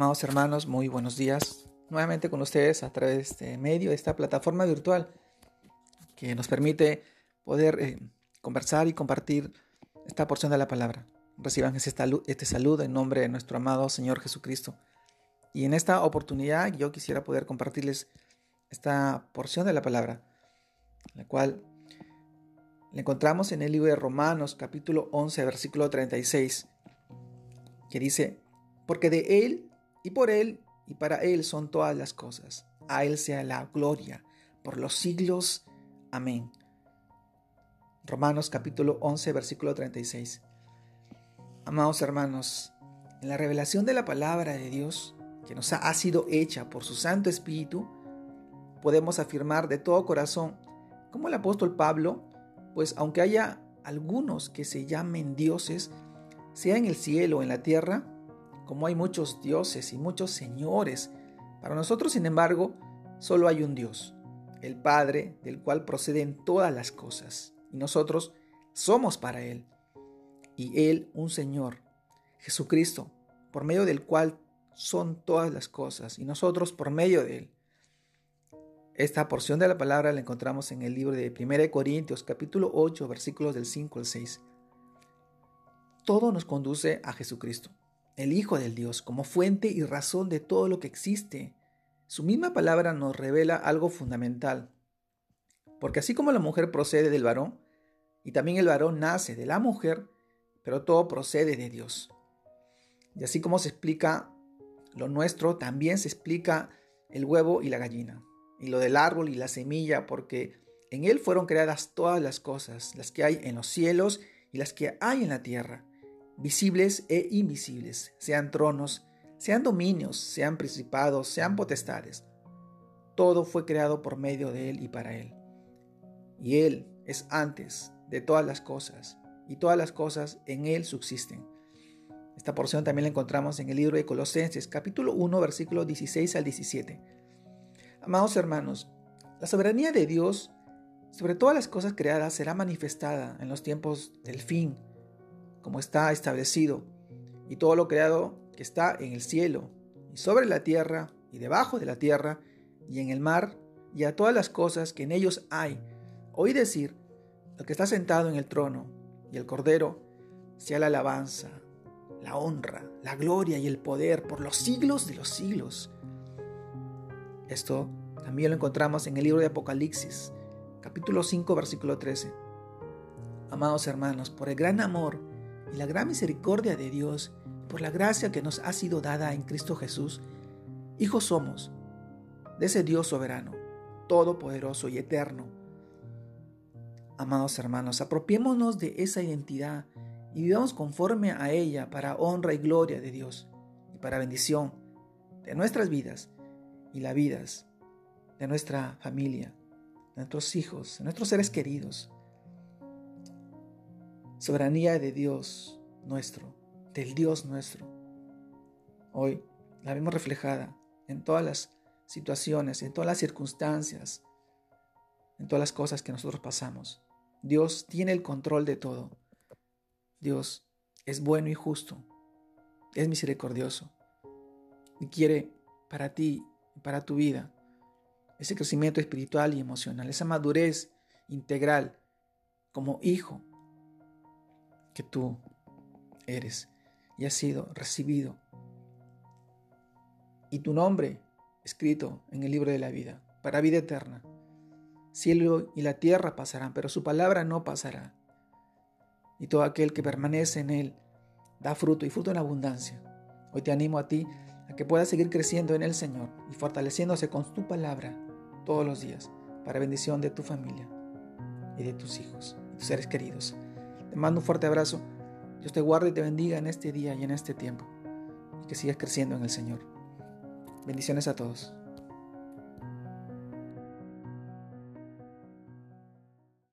Amados hermanos, muy buenos días. Nuevamente con ustedes a través de medio, de esta plataforma virtual que nos permite poder eh, conversar y compartir esta porción de la palabra. Reciban este, este saludo en nombre de nuestro amado Señor Jesucristo. Y en esta oportunidad yo quisiera poder compartirles esta porción de la palabra, la cual la encontramos en el libro de Romanos capítulo 11 versículo 36, que dice, porque de Él y por Él y para Él son todas las cosas. A Él sea la gloria por los siglos. Amén. Romanos capítulo 11, versículo 36. Amados hermanos, en la revelación de la palabra de Dios, que nos ha sido hecha por su Santo Espíritu, podemos afirmar de todo corazón, como el apóstol Pablo, pues aunque haya algunos que se llamen dioses, sea en el cielo o en la tierra, como hay muchos dioses y muchos señores, para nosotros, sin embargo, solo hay un Dios, el Padre, del cual proceden todas las cosas, y nosotros somos para Él, y Él un Señor, Jesucristo, por medio del cual son todas las cosas, y nosotros por medio de Él. Esta porción de la palabra la encontramos en el libro de 1 Corintios capítulo 8 versículos del 5 al 6. Todo nos conduce a Jesucristo el Hijo del Dios, como fuente y razón de todo lo que existe. Su misma palabra nos revela algo fundamental. Porque así como la mujer procede del varón, y también el varón nace de la mujer, pero todo procede de Dios. Y así como se explica lo nuestro, también se explica el huevo y la gallina, y lo del árbol y la semilla, porque en él fueron creadas todas las cosas, las que hay en los cielos y las que hay en la tierra visibles e invisibles, sean tronos, sean dominios, sean principados, sean potestades. Todo fue creado por medio de Él y para Él. Y Él es antes de todas las cosas, y todas las cosas en Él subsisten. Esta porción también la encontramos en el libro de Colosenses, capítulo 1, versículos 16 al 17. Amados hermanos, la soberanía de Dios sobre todas las cosas creadas será manifestada en los tiempos del fin como está establecido, y todo lo creado que está en el cielo, y sobre la tierra, y debajo de la tierra, y en el mar, y a todas las cosas que en ellos hay. Oí decir, lo que está sentado en el trono, y el Cordero, sea la alabanza, la honra, la gloria y el poder por los siglos de los siglos. Esto también lo encontramos en el libro de Apocalipsis, capítulo 5, versículo 13. Amados hermanos, por el gran amor y la gran misericordia de Dios, por la gracia que nos ha sido dada en Cristo Jesús, hijos somos de ese Dios soberano, todopoderoso y eterno. Amados hermanos, apropiémonos de esa identidad y vivamos conforme a ella para honra y gloria de Dios y para bendición de nuestras vidas y las vidas de nuestra familia, de nuestros hijos, de nuestros seres queridos soberanía de Dios nuestro, del Dios nuestro. Hoy la vemos reflejada en todas las situaciones, en todas las circunstancias, en todas las cosas que nosotros pasamos. Dios tiene el control de todo. Dios es bueno y justo, es misericordioso y quiere para ti para tu vida ese crecimiento espiritual y emocional, esa madurez integral como hijo, tú eres y has sido recibido. Y tu nombre escrito en el libro de la vida, para vida eterna. Cielo y la tierra pasarán, pero su palabra no pasará. Y todo aquel que permanece en él da fruto y fruto en abundancia. Hoy te animo a ti a que puedas seguir creciendo en el Señor y fortaleciéndose con tu palabra todos los días para bendición de tu familia y de tus hijos y tus seres queridos. Te mando un fuerte abrazo. Dios te guarde y te bendiga en este día y en este tiempo. Y que sigas creciendo en el Señor. Bendiciones a todos.